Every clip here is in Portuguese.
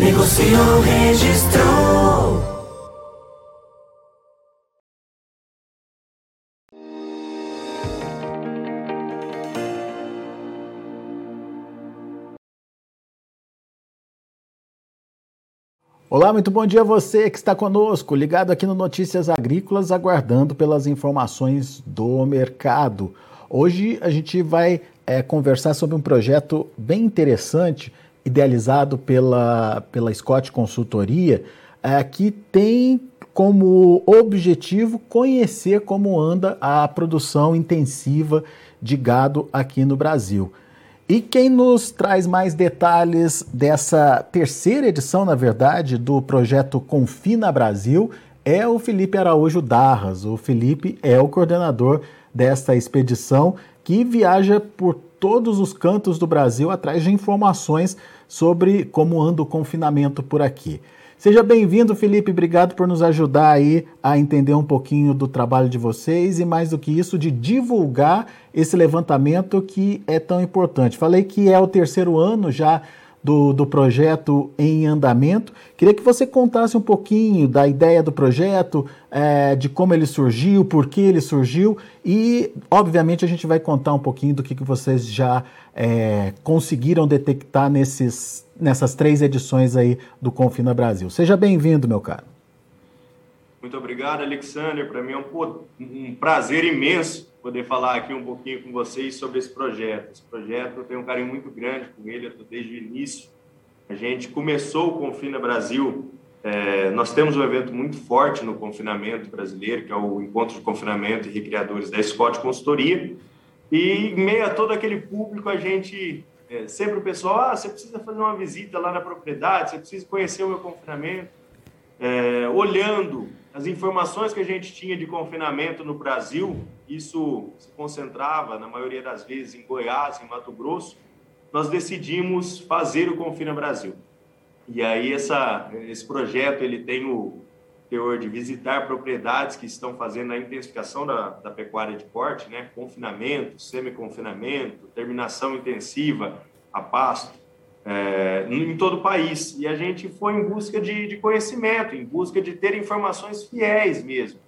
Negociou, registrou. Olá, muito bom dia a você que está conosco, ligado aqui no Notícias Agrícolas, aguardando pelas informações do mercado. Hoje a gente vai é, conversar sobre um projeto bem interessante, idealizado pela, pela Scott Consultoria, é, que tem como objetivo conhecer como anda a produção intensiva de gado aqui no Brasil. E quem nos traz mais detalhes dessa terceira edição, na verdade, do projeto Confina Brasil é o Felipe Araújo Darras. O Felipe é o coordenador desta expedição que viaja por todos os cantos do Brasil atrás de informações sobre como anda o confinamento por aqui. Seja bem-vindo, Felipe. Obrigado por nos ajudar aí a entender um pouquinho do trabalho de vocês e, mais do que isso, de divulgar esse levantamento que é tão importante. Falei que é o terceiro ano já do, do projeto em andamento. Queria que você contasse um pouquinho da ideia do projeto, é, de como ele surgiu, por que ele surgiu e, obviamente, a gente vai contar um pouquinho do que, que vocês já é, conseguiram detectar nesses nessas três edições aí do Confina Brasil. Seja bem-vindo, meu caro. Muito obrigado, Alexander. Para mim é um, um, prazer imenso poder falar aqui um pouquinho com vocês sobre esse projeto. Esse projeto eu tenho um carinho muito grande com ele, eu desde o início. A gente começou o Confina Brasil. É, nós temos um evento muito forte no confinamento brasileiro, que é o Encontro de Confinamento e Recreadores da Scott Consultoria. E em meio a todo aquele público, a gente é, sempre o pessoal, ah, você precisa fazer uma visita lá na propriedade, você precisa conhecer o meu confinamento. É, olhando as informações que a gente tinha de confinamento no Brasil, isso se concentrava, na maioria das vezes, em Goiás, em Mato Grosso, nós decidimos fazer o Confina Brasil. E aí essa, esse projeto ele tem o, teor de visitar propriedades que estão fazendo a intensificação da, da pecuária de corte, né? confinamento, semi-confinamento, terminação intensiva a pasto, é, em todo o país. E a gente foi em busca de, de conhecimento, em busca de ter informações fiéis mesmo,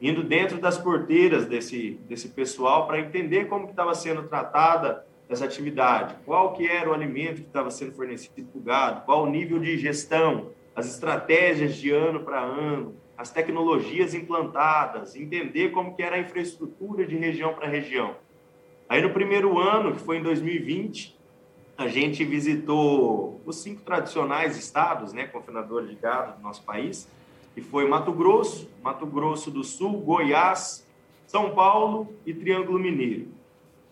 indo dentro das porteiras desse, desse pessoal para entender como estava sendo tratada essa atividade, qual que era o alimento que estava sendo fornecido para o gado, qual o nível de gestão, as estratégias de ano para ano, as tecnologias implantadas, entender como que era a infraestrutura de região para região. Aí no primeiro ano, que foi em 2020, a gente visitou os cinco tradicionais estados, né, confinadores de gado do nosso país, que foi Mato Grosso, Mato Grosso do Sul, Goiás, São Paulo e Triângulo Mineiro.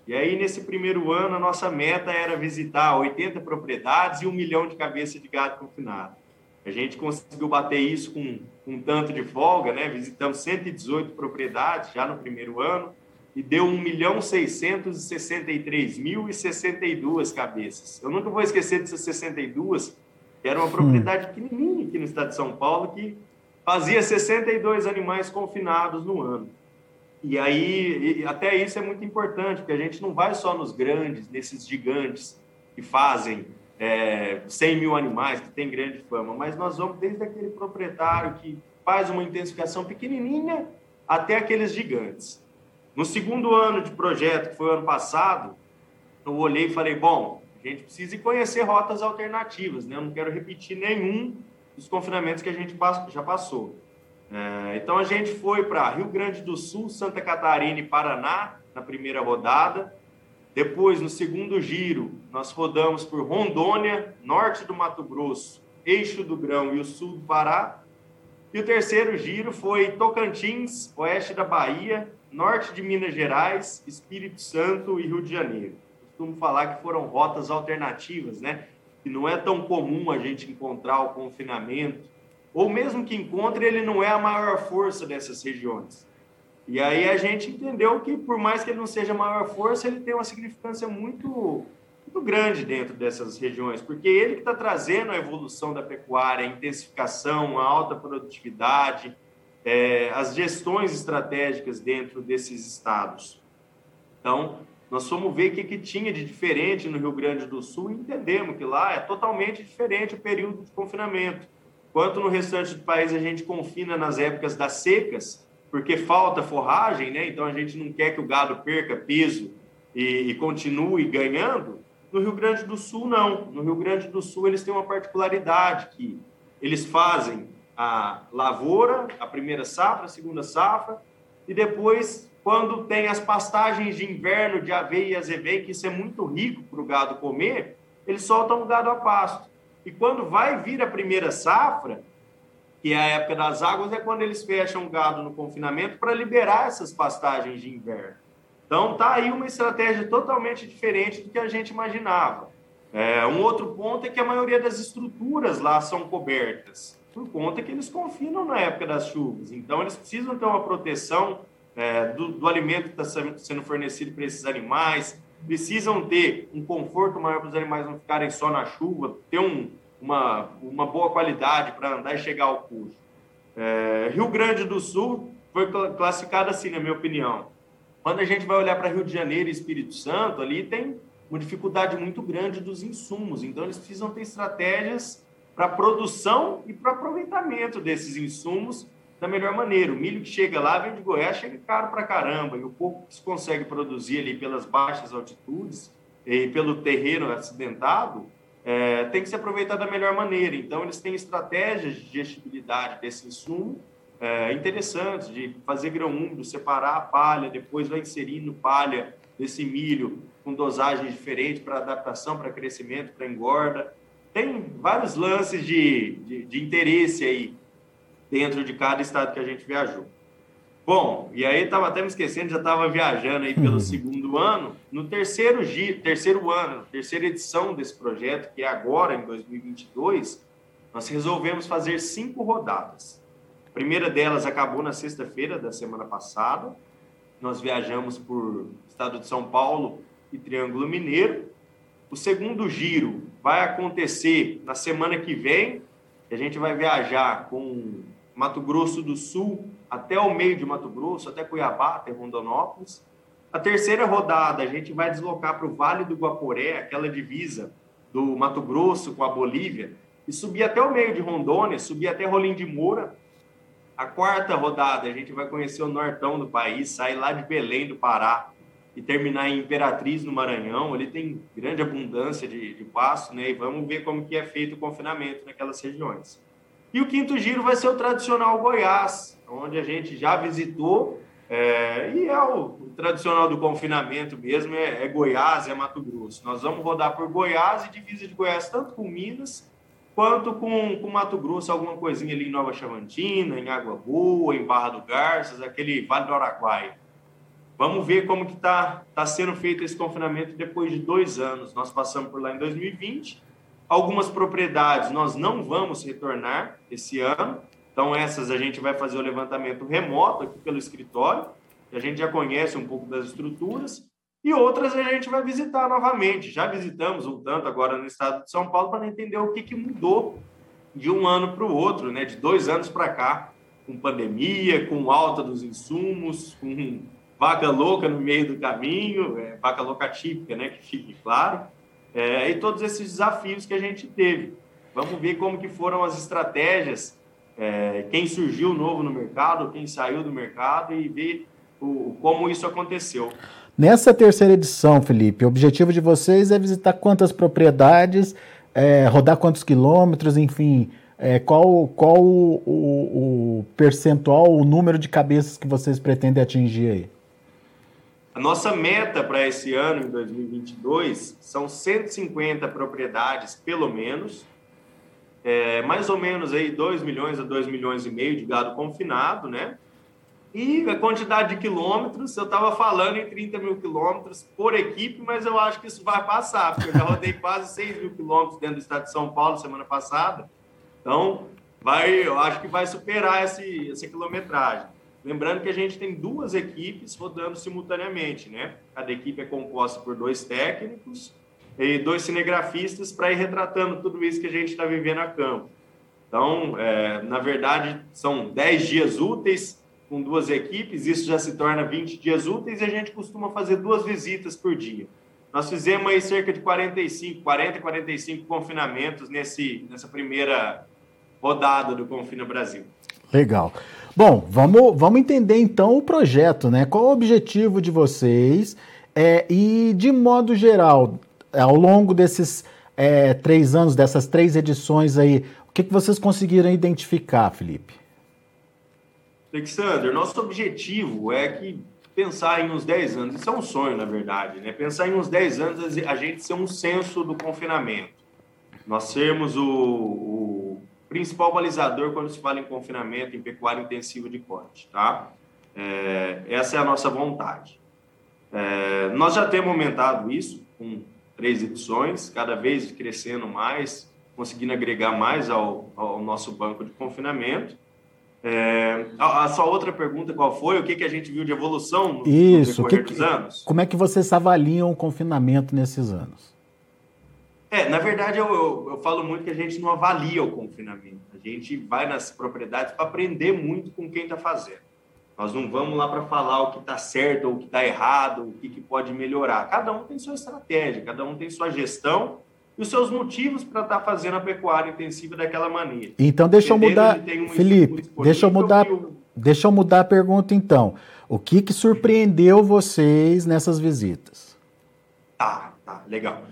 E aí, nesse primeiro ano, a nossa meta era visitar 80 propriedades e um milhão de cabeças de gado confinado. A gente conseguiu bater isso com, um tanto de folga, né? Visitamos 118 propriedades já no primeiro ano e deu 1 milhão 663 mil e 62 cabeças. Eu nunca vou esquecer dessas 62, que era uma hum. propriedade pequenininha aqui no estado de São Paulo, que fazia 62 animais confinados no ano. E aí, até isso é muito importante, porque a gente não vai só nos grandes, nesses gigantes que fazem é, 100 mil animais, que tem grande fama, mas nós vamos desde aquele proprietário que faz uma intensificação pequenininha até aqueles gigantes. No segundo ano de projeto, que foi o ano passado, eu olhei e falei, bom, a gente precisa conhecer rotas alternativas, né? Eu não quero repetir nenhum dos confinamentos que a gente já passou. É, então a gente foi para Rio Grande do Sul, Santa Catarina e Paraná na primeira rodada. Depois, no segundo giro, nós rodamos por Rondônia, norte do Mato Grosso, eixo do Grão e o sul do Pará. E o terceiro giro foi Tocantins, oeste da Bahia, norte de Minas Gerais, Espírito Santo e Rio de Janeiro. Costumo falar que foram rotas alternativas, né? que não é tão comum a gente encontrar o confinamento, ou mesmo que encontre, ele não é a maior força dessas regiões. E aí a gente entendeu que, por mais que ele não seja a maior força, ele tem uma significância muito, muito grande dentro dessas regiões, porque ele que está trazendo a evolução da pecuária, a intensificação, a alta produtividade, é, as gestões estratégicas dentro desses estados. Então, nós fomos ver o que, que tinha de diferente no Rio Grande do Sul e entendemos que lá é totalmente diferente o período de confinamento. Enquanto no restante do país a gente confina nas épocas das secas, porque falta forragem, né? então a gente não quer que o gado perca peso e, e continue ganhando, no Rio Grande do Sul, não. No Rio Grande do Sul, eles têm uma particularidade que eles fazem a lavoura, a primeira safra, a segunda safra, e depois, quando tem as pastagens de inverno de aveia e azevém, que isso é muito rico para o gado comer, eles soltam o gado a pasto. E quando vai vir a primeira safra, que é a época das águas, é quando eles fecham o gado no confinamento para liberar essas pastagens de inverno. Então, tá aí uma estratégia totalmente diferente do que a gente imaginava. É, um outro ponto é que a maioria das estruturas lá são cobertas por conta que eles confinam na época das chuvas. Então, eles precisam ter uma proteção é, do, do, alimento que está sendo fornecido para esses animais, precisam ter um conforto maior para os animais não ficarem só na chuva, ter um, uma, uma boa qualidade para andar e chegar ao custo. É, Rio Grande do Sul foi classificado assim, na minha opinião. Quando a gente vai olhar para Rio de Janeiro e Espírito Santo, ali tem uma dificuldade muito grande dos insumos. Então, eles precisam ter estratégias para produção e para aproveitamento desses insumos da melhor maneira. O milho que chega lá, vem de Goiás, chega caro para caramba, e o pouco que se consegue produzir ali pelas baixas altitudes e pelo terreno acidentado, é, tem que se aproveitar da melhor maneira. Então, eles têm estratégias de gestibilidade desse insumo é, interessantes, de fazer grão úmido, separar a palha, depois vai inserindo palha desse milho com dosagens diferentes para adaptação, para crescimento, para engorda tem vários lances de, de, de, interesse aí dentro de cada estado que a gente viajou. Bom, e aí estava até me esquecendo, já estava viajando aí pelo uhum. segundo ano. No terceiro, terceiro ano, terceira edição desse projeto, que é agora, em 2022, nós resolvemos fazer cinco rodadas. A primeira delas acabou na sexta-feira da semana passada. Nós viajamos por estado de São Paulo e Triângulo Mineiro. O segundo giro vai acontecer na semana que vem. A gente vai viajar com Mato Grosso do Sul até o meio de Mato Grosso, até Cuiabá, até Rondonópolis. A terceira rodada, a gente vai deslocar para o Vale do Guaporé, aquela divisa do Mato Grosso com a Bolívia, e subir até o meio de Rondônia, subir até Rolim de Moura. A quarta rodada, a gente vai conhecer o nortão do país, sair lá de Belém do Pará e terminar em Imperatriz, no Maranhão. Ele tem grande abundância de, de pasto, né? E vamos ver como que é feito o confinamento naquelas regiões. E o quinto giro vai ser o tradicional Goiás, onde a gente já visitou, é, e é o, o, tradicional do confinamento mesmo, é, é, Goiás, é Mato Grosso. Nós vamos rodar por Goiás e divisa de Goiás, tanto com Minas, quanto com, com Mato Grosso, alguma coisinha ali em Nova Chavantina, em Água Boa, em Barra do Garças, aquele Vale do Araguaia. Vamos ver como que está tá sendo feito esse confinamento depois de dois anos. Nós passamos por lá em 2020. Algumas propriedades nós não vamos retornar esse ano. Então, essas a gente vai fazer o levantamento remoto aqui pelo escritório. A gente já conhece um pouco das estruturas. E outras a gente vai visitar novamente. Já visitamos um tanto agora no estado de São Paulo para entender o que, que mudou de um ano para o outro, né? de dois anos para cá, com pandemia, com alta dos insumos, com vaca louca no meio do caminho, é, vaca louca típica, né, que fique claro, é, e todos esses desafios que a gente teve. Vamos ver como que foram as estratégias, é, quem surgiu novo no mercado, quem saiu do mercado e ver o, como isso aconteceu. Nessa terceira edição, Felipe, o objetivo de vocês é visitar quantas propriedades, é, rodar quantos quilômetros, enfim, é, qual, qual o, o, o, percentual, o número de cabeças que vocês pretendem atingir aí? A nossa meta para esse ano, em 2022, são 150 propriedades, pelo menos, é, mais ou menos aí 2 milhões a 2 milhões e meio de gado confinado, né? E a quantidade de quilômetros, eu estava falando em 30 mil quilômetros por equipe, mas eu acho que isso vai passar, porque eu já rodei quase 6 mil quilômetros dentro do estado de São Paulo semana passada. Então, vai, eu acho que vai superar esse, essa quilometragem. Lembrando que a gente tem duas equipes rodando simultaneamente, né? Cada equipe é composta por dois técnicos e dois cinegrafistas para ir retratando tudo isso que a gente está vivendo a campo. Então, é, na verdade, são 10 dias úteis com duas equipes, isso já se torna 20 dias úteis e a gente costuma fazer duas visitas por dia. Nós fizemos aí cerca de 45, 40, 45 confinamentos nesse, nessa primeira rodada do Confina Brasil. Legal. Bom, vamos, vamos entender então o projeto, né? Qual o objetivo de vocês? É, e, de modo geral, ao longo desses é, três anos, dessas três edições aí, o que, que vocês conseguiram identificar, Felipe? Alexander, nosso objetivo é que pensar em uns 10 anos, isso é um sonho, na verdade, né? Pensar em uns 10 anos a gente ser um censo do confinamento. Nós sermos o, o principal balizador quando se fala em confinamento, em pecuária intensiva de corte, tá? É, essa é a nossa vontade. É, nós já temos aumentado isso com três edições, cada vez crescendo mais, conseguindo agregar mais ao, ao nosso banco de confinamento. É, a, a, sua outra pergunta qual foi? O que, que a gente viu de evolução no, Isso, no que, dos anos? Como é que vocês avaliam o confinamento nesses anos? É, na verdade, eu, eu, eu falo muito que a gente não avalia o confinamento. A gente vai nas propriedades para aprender muito com quem está fazendo. Nós não vamos lá para falar o que está certo ou o que está errado, o que, que pode melhorar. Cada um tem sua estratégia, cada um tem sua gestão e os seus motivos para estar tá fazendo a pecuária intensiva daquela maneira. Então deixa eu mudar, um Felipe, deixa eu mudar, eu... deixa eu mudar a pergunta então. O que que surpreendeu vocês nessas visitas? Tá, tá, legal.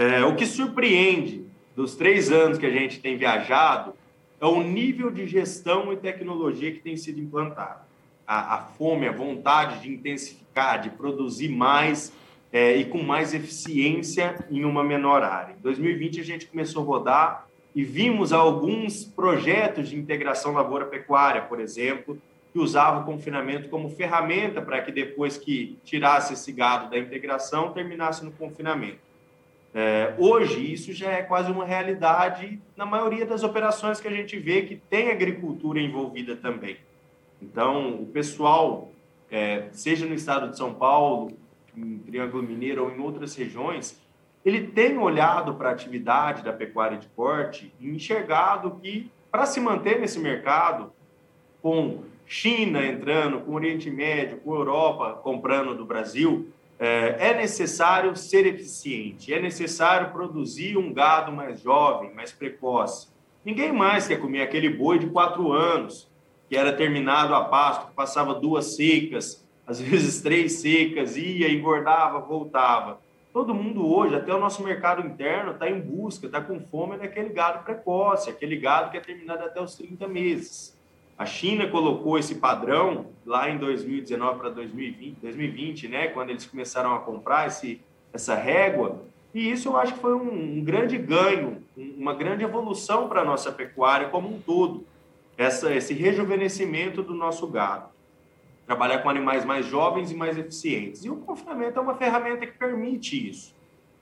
É, o que surpreende dos três anos que a gente tem viajado é o nível de gestão e tecnologia que tem sido implantado. A, a fome, a vontade de intensificar, de produzir mais é, e com mais eficiência em uma menor área. Em 2020, a gente começou a rodar e vimos alguns projetos de integração lavoura-pecuária, por exemplo, que usavam o confinamento como ferramenta para que depois que tirasse esse gado da integração, terminasse no confinamento. É, hoje, isso já é quase uma realidade na maioria das operações que a gente vê que tem agricultura envolvida também. Então, o pessoal, é, seja no estado de São Paulo, em Triângulo Mineiro ou em outras regiões, ele tem olhado para a atividade da pecuária de corte e enxergado que, para se manter nesse mercado, com China entrando, com Oriente Médio, com Europa comprando do Brasil, é, é necessário ser eficiente, é necessário produzir um gado mais jovem, mais precoce. Ninguém mais quer comer aquele boi de quatro anos, que era terminado a pasto, que passava duas secas, às vezes três secas, ia, engordava, voltava. Todo mundo hoje, até o nosso mercado interno, está em busca, está com fome daquele gado precoce, aquele gado que é terminado até os 30 meses. A China colocou esse padrão lá em 2019 para 2020, 2020, né, quando eles começaram a comprar esse, essa régua, e isso eu acho que foi um, um grande ganho, uma grande evolução para a nossa pecuária como um todo, essa, esse rejuvenescimento do nosso gado trabalhar com animais mais jovens e mais eficientes. E o confinamento é uma ferramenta que permite isso,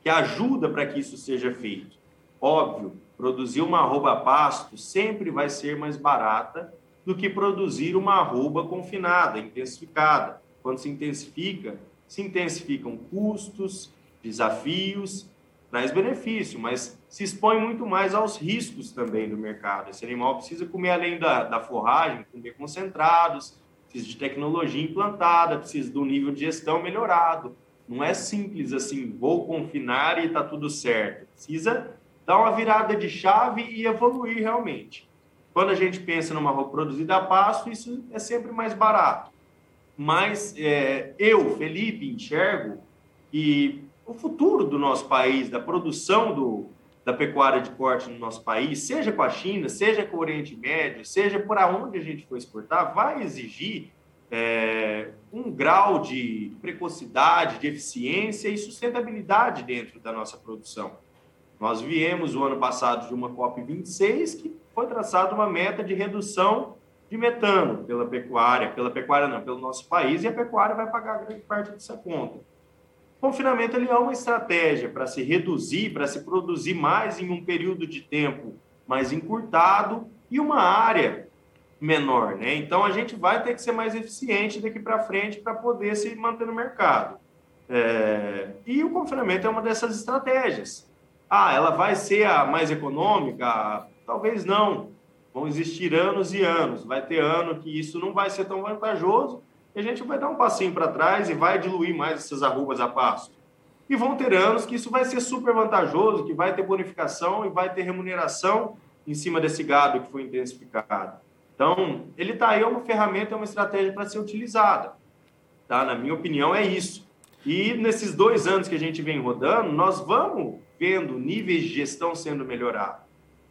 que ajuda para que isso seja feito. Óbvio, produzir uma arroba pasto sempre vai ser mais barata do que produzir uma arroba confinada, intensificada. Quando se intensifica, se intensificam custos, desafios, traz benefício, mas se expõe muito mais aos riscos também do mercado. Esse animal precisa comer além da, da forragem, comer concentrados, precisa de tecnologia implantada, precisa do nível de gestão melhorado. Não é simples assim, vou confinar e está tudo certo. Precisa dar uma virada de chave e evoluir realmente. Quando a gente pensa numa roupa produzida a pasto, isso é sempre mais barato. Mas é, eu, Felipe, enxergo que o futuro do nosso país, da produção do, da pecuária de corte no nosso país, seja com a China, seja com o Oriente Médio, seja por aonde a gente for exportar, vai exigir é, um grau de precocidade, de eficiência e sustentabilidade dentro da nossa produção. Nós viemos o ano passado de uma COP26 que foi traçada uma meta de redução de metano pela pecuária, pela pecuária não, pelo nosso país, e a pecuária vai pagar grande parte dessa conta. O confinamento ele é uma estratégia para se reduzir, para se produzir mais em um período de tempo mais encurtado e uma área menor, né? Então a gente vai ter que ser mais eficiente daqui para frente para poder se manter no mercado. É... E o confinamento é uma dessas estratégias. Ah, ela vai ser a mais econômica? Talvez não. Vão existir anos e anos. Vai ter ano que isso não vai ser tão vantajoso e a gente vai dar um passinho para trás e vai diluir mais essas arrobas a pasto. E vão ter anos que isso vai ser super vantajoso, que vai ter bonificação e vai ter remuneração em cima desse gado que foi intensificado. Então, ele está aí, é uma ferramenta, é uma estratégia para ser utilizada. Tá? Na minha opinião, é isso. E nesses dois anos que a gente vem rodando, nós vamos vendo níveis de gestão sendo melhorados.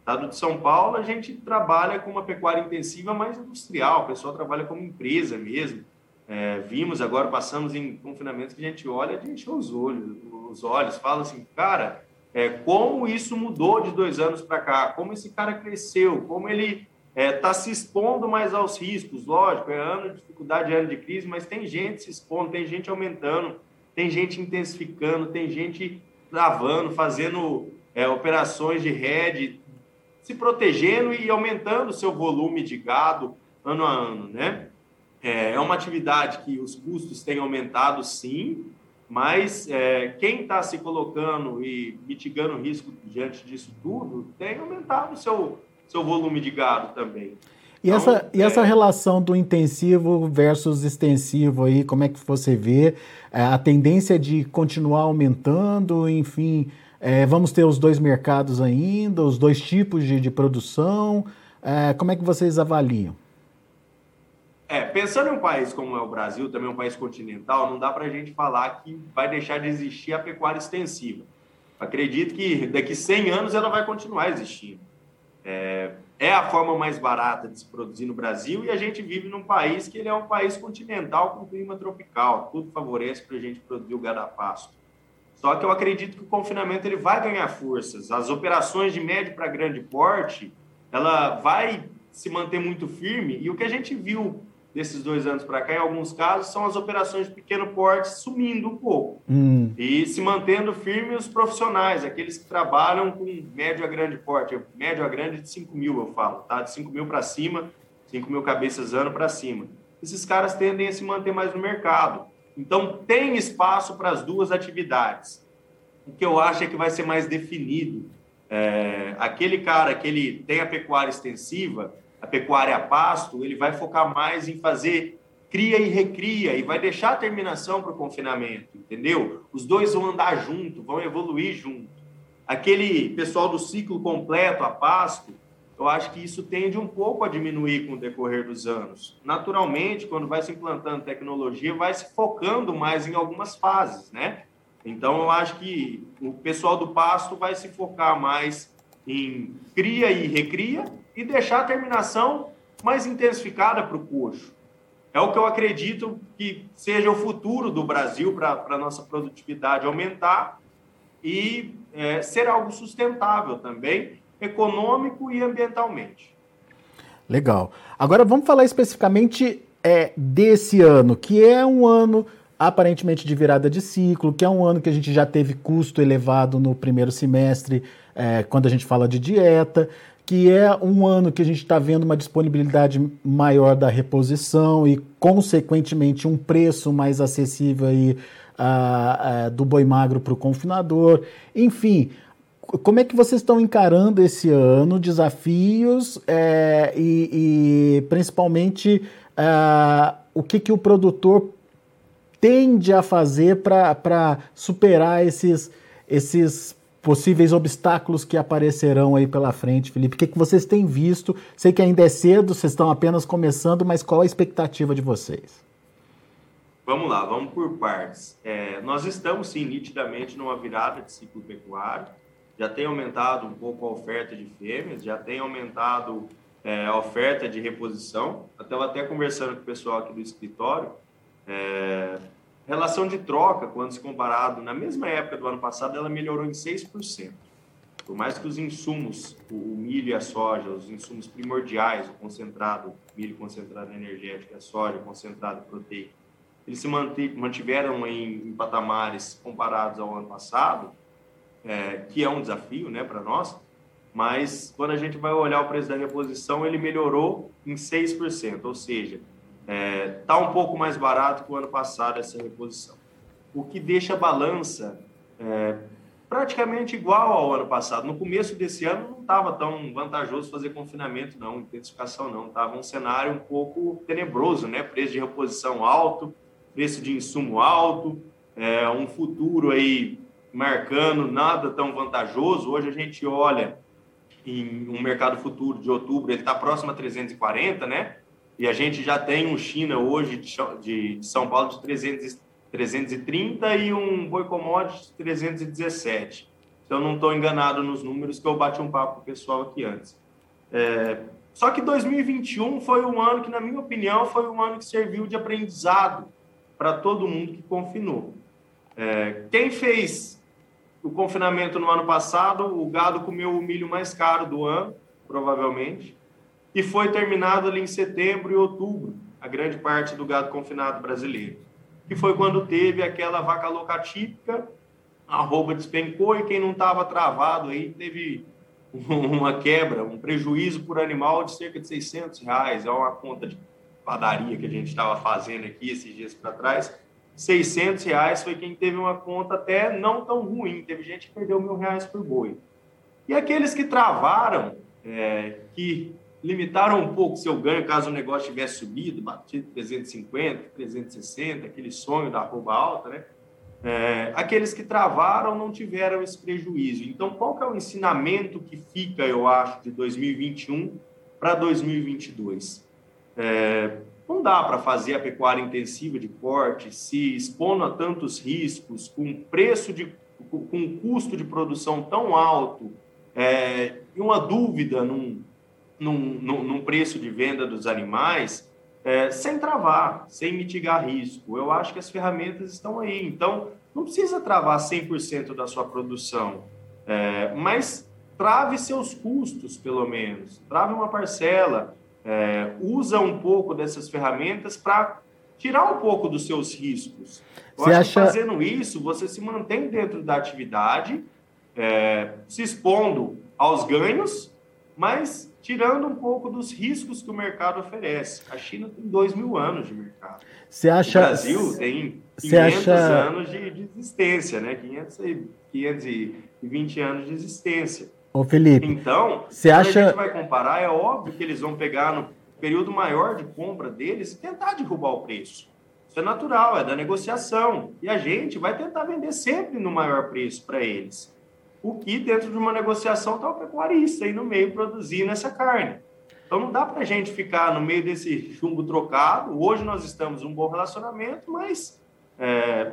Estado de São Paulo, a gente trabalha com uma pecuária intensiva mais industrial, o pessoal trabalha como empresa mesmo. É, vimos agora, passamos em confinamentos que a gente olha de encher os olhos, os olhos, fala assim, cara, é, como isso mudou de dois anos para cá, como esse cara cresceu, como ele está é, tá se expondo mais aos riscos, lógico, é ano de dificuldade, é ano de crise, mas tem gente se expondo, tem gente aumentando, tem gente intensificando, tem gente travando, fazendo é, operações de rede, se protegendo e aumentando o seu volume de gado ano a ano, né? É, é uma atividade que os custos têm aumentado, sim, mas é, quem está se colocando e mitigando o risco diante disso tudo tem aumentado o seu, seu volume de gado também. E, então, essa, e essa é relação do intensivo versus extensivo aí, como é que você vê? É, a tendência de continuar aumentando, enfim, é, vamos ter os dois mercados ainda, os dois tipos de, de produção. É, como é que vocês avaliam? É, pensando em um país como é o Brasil, também um país continental, não dá para a gente falar que vai deixar de existir a pecuária extensiva. Acredito que daqui 100 anos ela vai continuar existindo. É, é, a forma mais barata de se produzir no Brasil e a gente vive num país que ele é um país continental com clima tropical, tudo favorece para a gente produzir o gado a pasto. Só que eu acredito que o confinamento ele vai ganhar forças. As operações de médio para grande porte, ela vai se manter muito firme e o que a gente viu desses dois anos para cá, em alguns casos, são as operações de pequeno porte sumindo um pouco. Hum. E se mantendo firme os profissionais, aqueles que trabalham com médio a grande porte. Médio a grande de 5 mil, eu falo, tá? De 5 mil para cima, 5 mil cabeças ano para cima. Esses caras tendem a se manter mais no mercado. Então, tem espaço para as duas atividades. O que eu acho é que vai ser mais definido. É, aquele cara que ele tem a pecuária extensiva, a pecuária a pasto, ele vai focar mais em fazer cria e recria e vai deixar a terminação para o confinamento, entendeu? Os dois vão andar junto, vão evoluir junto. Aquele pessoal do ciclo completo a pasto, eu acho que isso tende um pouco a diminuir com o decorrer dos anos. Naturalmente, quando vai se implantando tecnologia, vai se focando mais em algumas fases, né? Então, eu acho que o pessoal do pasto vai se focar mais em cria e recria e deixar a terminação mais intensificada para o coxo. É o que eu acredito que seja o futuro do Brasil para a nossa produtividade aumentar e é, ser algo sustentável também, econômico e ambientalmente. Legal. Agora vamos falar especificamente é, desse ano, que é um ano aparentemente de virada de ciclo, que é um ano que a gente já teve custo elevado no primeiro semestre, é, quando a gente fala de dieta que é um ano que a gente está vendo uma disponibilidade maior da reposição e, consequentemente, um preço mais acessível aí, uh, uh, do boi magro para o confinador. Enfim, como é que vocês estão encarando esse ano, desafios é, e, e, principalmente, uh, o que, que o produtor tende a fazer para superar esses, esses possíveis obstáculos que aparecerão aí pela frente, Felipe? O que, que vocês têm visto? Sei que ainda é cedo, vocês estão apenas começando, mas qual a expectativa de vocês? Vamos lá, vamos por partes. É, nós estamos, sim, nitidamente numa virada de ciclo pecuário. Já tem aumentado um pouco a oferta de fêmeas, já tem aumentado é, a oferta de reposição. Eu estava até conversando com o pessoal aqui do escritório. É, relação de troca, quando se comparado na mesma época do ano passado, ela melhorou em 6%. Por mais que os insumos, o, milho e a soja, os insumos primordiais, o concentrado, milho concentrado energético, a soja concentrado proteico, eles se mantiveram em, em patamares comparados ao ano passado, é, que é um desafio né, para nós, mas quando a gente vai olhar o preço da reposição, ele melhorou em 6%, ou seja, está é, tá um pouco mais barato que o ano passado essa reposição. O que deixa a balança é, praticamente igual ao ano passado. No começo desse ano não estava tão vantajoso fazer confinamento, não, intensificação não. Estava um cenário um pouco tenebroso, né? Preço de reposição alto, preço de insumo alto, é, um futuro aí marcando nada tão vantajoso. Hoje a gente olha em um mercado futuro de outubro, ele está próximo a 340, né? E a gente já tem um China hoje de, São Paulo de 300, 330 e um Boi Commodity de 317. Então, não estou enganado nos números que eu bati um papo com o pessoal aqui antes. É, só que 2021 foi um ano que, na minha opinião, foi um ano que serviu de aprendizado para todo mundo que confinou. É, quem fez o confinamento no ano passado, o gado comeu o milho mais caro do ano, provavelmente, e foi terminado ali em setembro e outubro, a grande parte do gado confinado brasileiro, que foi quando teve aquela vaca louca típica, a roupa despencou e quem não estava travado aí teve uma quebra, um prejuízo por animal de cerca de 600 reais, é uma conta de padaria que a gente estava fazendo aqui esses dias para trás, 600 reais foi quem teve uma conta até não tão ruim. Teve gente que perdeu mil reais por boi. E aqueles que travaram, é, que limitaram um pouco seu ganho caso o negócio tivesse subido, batido 350, 360, aquele sonho da arroba alta, né? É, aqueles que travaram não tiveram esse prejuízo. Então, qual que é o ensinamento que fica, eu acho, de 2021 para 2022? É, não dá para fazer a pecuária intensiva de corte se expondo a tantos riscos, com preço de com custo de produção tão alto é, e uma dúvida num, num, num, preço de venda dos animais, é, sem travar, sem mitigar risco. Eu acho que as ferramentas estão aí. Então, não precisa travar 100% da sua produção, é, mas trave seus custos, pelo menos. Trave uma parcela é, usa um pouco dessas ferramentas para tirar um pouco dos seus riscos. Eu você acho acha... que fazendo isso, você se mantém dentro da atividade, é, se expondo aos ganhos, mas tirando um pouco dos riscos que o mercado oferece. A China tem dois mil anos de mercado. Você acha... O Brasil tem 500 acha... anos de, de, existência, né? 500 e, 520 anos de existência. Ô Felipe, então, você acha... a gente vai comparar, é óbvio que eles vão pegar no período maior de compra deles e tentar derrubar o preço. Isso é natural, é da negociação. E a gente vai tentar vender sempre no maior preço para eles. O que dentro de uma negociação está o pecuarista aí no meio produzindo essa carne. Então não dá para a gente ficar no meio desse chumbo trocado. Hoje nós estamos um bom relacionamento, mas é,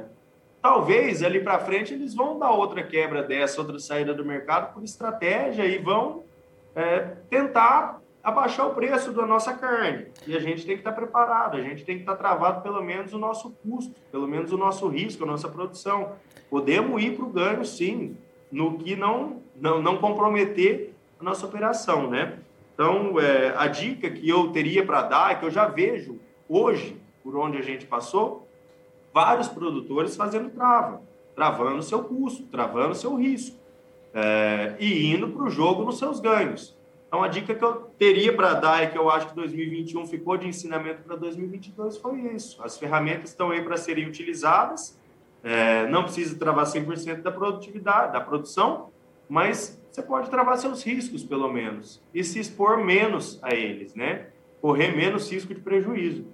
talvez ali para frente eles vão dar outra quebra dessa, outra saída do mercado por estratégia e vão é, tentar abaixar o preço da nossa carne. E a gente tem que estar preparado, a gente tem que estar travado pelo menos o nosso custo, pelo menos o nosso risco, a nossa produção. Podemos ir para o ganho, sim, no que não, não, não comprometer a nossa operação, né? Então, é, a dica que eu teria para dar, que eu já vejo hoje, por onde a gente passou, vários produtores fazendo trava, travando seu custo, travando seu risco é, e indo para o jogo nos seus ganhos. Então, a dica que eu teria para dar e que eu acho que 2021 ficou de ensinamento para 2022 foi isso. As ferramentas estão aí para serem utilizadas, é, não precisa travar 100% da produtividade, da produção, mas você pode travar seus riscos, pelo menos, e se expor menos a eles, né? Correr menos risco de prejuízo.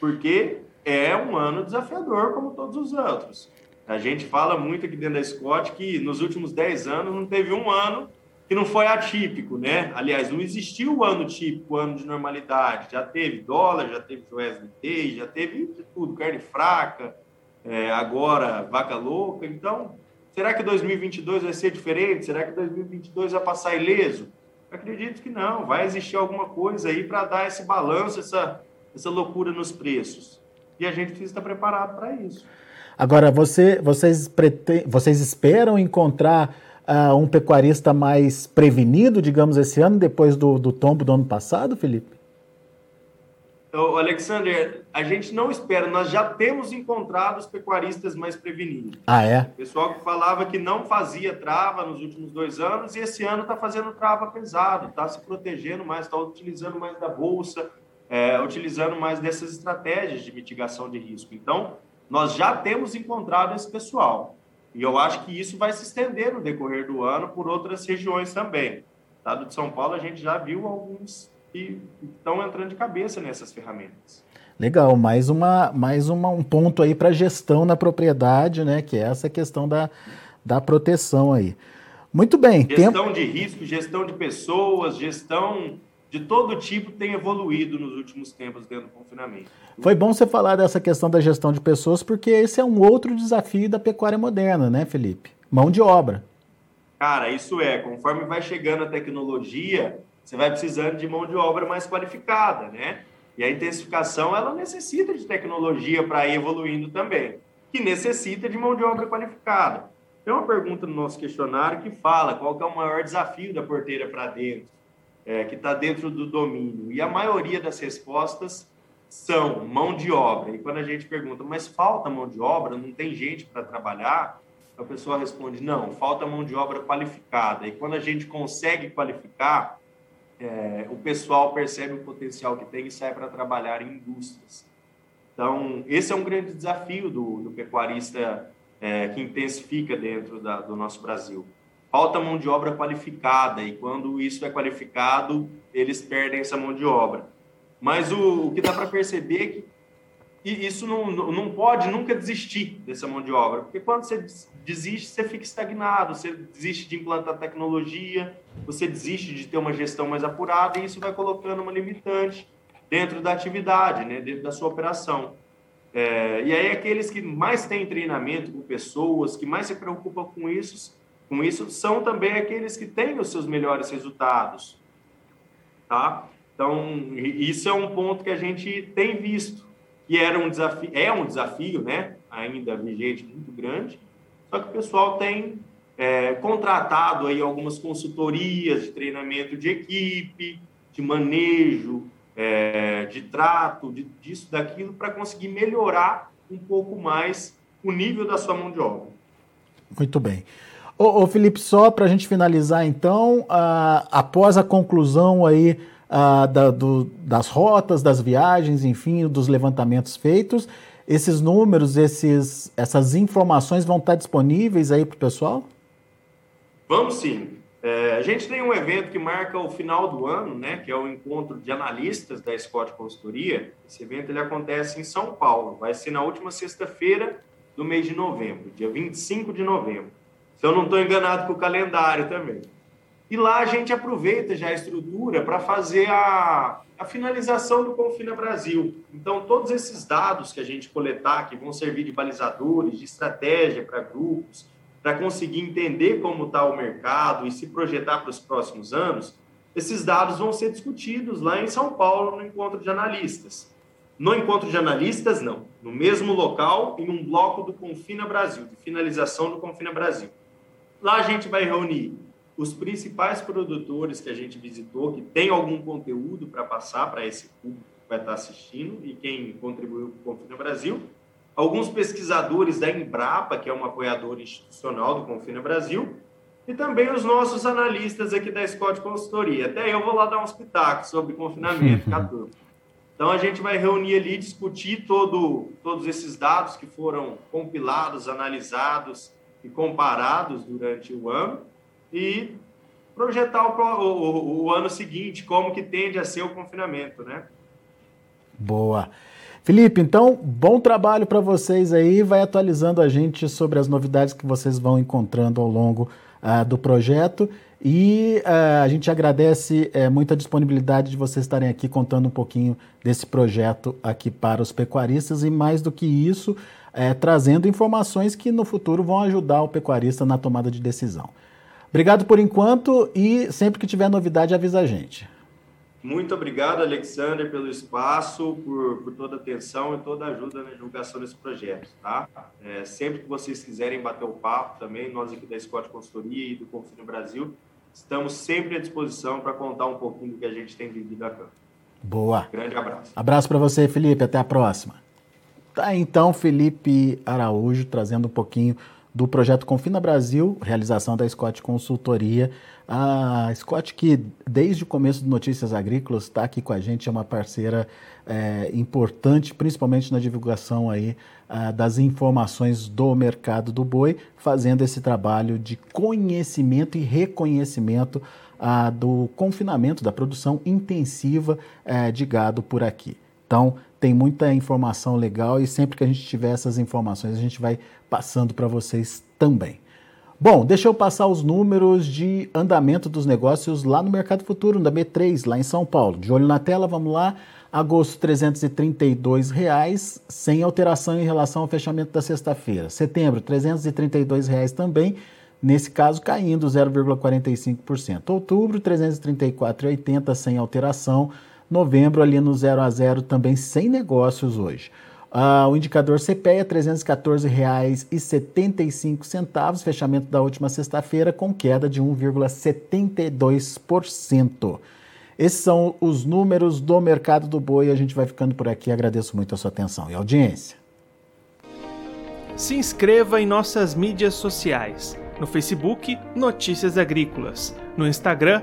Porque é um ano desafiador, como todos os outros. A gente fala muito aqui dentro da Scott que nos últimos 10 anos não teve um ano que não foi atípico, né? Aliás, não existiu o ano típico, o ano de normalidade. Já teve dólar, já teve Day, já teve tudo, carne fraca, é, agora vaca louca. Então, será que 2022 vai ser diferente? Será que 2022 vai passar ileso? Acredito que não. Vai existir alguma coisa aí para dar esse balanço, essa, essa loucura nos preços e a gente precisa estar preparado para isso. Agora, você, vocês, vocês esperam encontrar uh, um pecuarista mais prevenido, digamos, esse ano, depois do, do tombo do ano passado, Felipe? Então, Alexander, a gente não espera, nós já temos encontrado os pecuaristas mais prevenidos. Ah, é? O pessoal que falava que não fazia trava nos últimos dois anos e esse ano está fazendo trava pesado, está se protegendo mais, está utilizando mais da bolsa, é, utilizando mais dessas estratégias de mitigação de risco. Então, nós já temos encontrado esse pessoal. E eu acho que isso vai se estender no decorrer do ano por outras regiões também. Estado de São Paulo, a gente já viu alguns que estão entrando de cabeça nessas ferramentas. Legal, mais, uma, mais uma, um ponto aí para gestão na propriedade, né? Que é essa questão da, da proteção aí. Muito bem. Gestão tempo... de risco, gestão de pessoas, gestão de todo tipo tem evoluído nos últimos tempos dentro do confinamento. Foi bom você falar dessa questão da gestão de pessoas, porque esse é um outro desafio da pecuária moderna, né, Felipe? Mão de obra. Cara, isso é. Conforme vai chegando a tecnologia, você vai precisando de mão de obra mais qualificada, né? E a intensificação, ela necessita de tecnologia para ir evoluindo também, que necessita de mão de obra qualificada. Tem uma pergunta no nosso questionário que fala qual que é o maior desafio da porteira para dentro, é, que está dentro do domínio. E a maioria das respostas são mão de obra. E quando a gente pergunta, mas falta mão de obra, não tem gente para trabalhar, a pessoa responde, não, falta mão de obra qualificada. E quando a gente consegue qualificar, é, o pessoal percebe o potencial que tem e sai para trabalhar em indústrias. Então, esse é um grande desafio do, do pecuarista é, que intensifica dentro da, do nosso Brasil. Falta mão de obra qualificada, e quando isso é qualificado, eles perdem essa mão de obra. Mas o, o que dá para perceber é que isso não, não pode nunca desistir dessa mão de obra, porque quando você desiste, você fica estagnado, você desiste de implantar tecnologia, você desiste de ter uma gestão mais apurada, e isso vai colocando uma limitante dentro da atividade, né, dentro da sua operação. É, e aí, aqueles que mais têm treinamento com pessoas, que mais se preocupam com isso, com isso são também aqueles que têm os seus melhores resultados. Tá? Então, isso é um ponto que a gente tem visto que era um desafio, é um desafio, né, ainda vigente muito grande, só que o pessoal tem é, contratado aí algumas consultorias de treinamento de equipe, de manejo, é, de trato, de, disso, daquilo, para conseguir melhorar um pouco mais o nível da sua mão de obra. Muito bem. Ô, ô Felipe, só para a gente finalizar, então, após a conclusão aí da, do, das rotas, das viagens, enfim, dos levantamentos feitos. Esses números, esses, essas informações vão estar disponíveis aí para o pessoal? Vamos sim. É, a gente tem um evento que marca o final do ano, né, que é o encontro de analistas da Scott Consultoria. Esse evento ele acontece em São Paulo, vai ser na última sexta-feira do mês de novembro, dia 25 de novembro. Eu não estou enganado com o calendário também. E lá a gente aproveita já a estrutura para fazer a, a finalização do Confina Brasil. Então, todos esses dados que a gente coletar, que vão servir de balizadores, de estratégia para grupos, para conseguir entender como está o mercado e se projetar para os próximos anos, esses dados vão ser discutidos lá em São Paulo, no encontro de analistas. No encontro de analistas, não. No mesmo local, em um bloco do Confina Brasil, de finalização do Confina Brasil. Lá a gente vai reunir os principais produtores que a gente visitou, que tem algum conteúdo para passar para esse público que vai estar assistindo e quem contribuiu com o Confina Brasil, alguns pesquisadores da Embrapa, que é um apoiador institucional do Confina Brasil, e também os nossos analistas aqui da Scott Consultoria. Até eu vou lá dar uns pitacos sobre confinamento, turma. Então a gente vai reunir ali, discutir todo, todos esses dados que foram compilados, analisados e comparados durante o ano e projetar o, o, o, ano seguinte, como que tende a ser o confinamento, né? Boa. Felipe, então, bom trabalho para vocês aí. Vai atualizando a gente sobre as novidades que vocês vão encontrando ao longo uh, do projeto. E uh, a gente agradece uh, muito a disponibilidade de vocês estarem aqui contando um pouquinho desse projeto aqui para os pecuaristas e, mais do que isso, uh, trazendo informações que no futuro vão ajudar o pecuarista na tomada de decisão. Obrigado por enquanto e sempre que tiver novidade avisa a gente. Muito obrigado, Alexander, pelo espaço, por, por toda a atenção e toda a ajuda na divulgação desse projeto. Tá? É, sempre que vocês quiserem bater o papo também, nós aqui da Scott Consultoria e do Confino Brasil, estamos sempre à disposição para contar um pouquinho do que a gente tem vivido a campo. Boa. Grande abraço. Abraço para você, Felipe. Até a próxima. Tá então, Felipe Araújo trazendo um pouquinho do projeto Confina Brasil, realização da Scott Consultoria. A Scott, que desde o começo do Notícias Agrícolas está aqui com a gente, é uma parceira é, importante, principalmente na divulgação aí das informações do mercado do boi, fazendo esse trabalho de conhecimento e reconhecimento uh, do confinamento, da produção intensiva uh, de gado por aqui. Então, tem muita informação legal e sempre que a gente tiver essas informações, a gente vai passando para vocês também. Bom, deixa eu passar os números de andamento dos negócios lá no Mercado Futuro, da B3, lá em São Paulo. De olho na tela, vamos lá. Agosto, 332 reais, sem alteração em relação ao fechamento da sexta-feira. Setembro, 332 reais também, nesse caso caindo 0,45%. Outubro, R$ 334,80 sem alteração. Novembro, ali no 0 a 0 também sem negócios hoje. Uh, o indicador CPEA R$ 314,75, fechamento da última sexta-feira com queda de 1,72%. Esses são os números do mercado do boi. A gente vai ficando por aqui. Agradeço muito a sua atenção e audiência. Se inscreva em nossas mídias sociais. No Facebook, Notícias Agrícolas. No Instagram,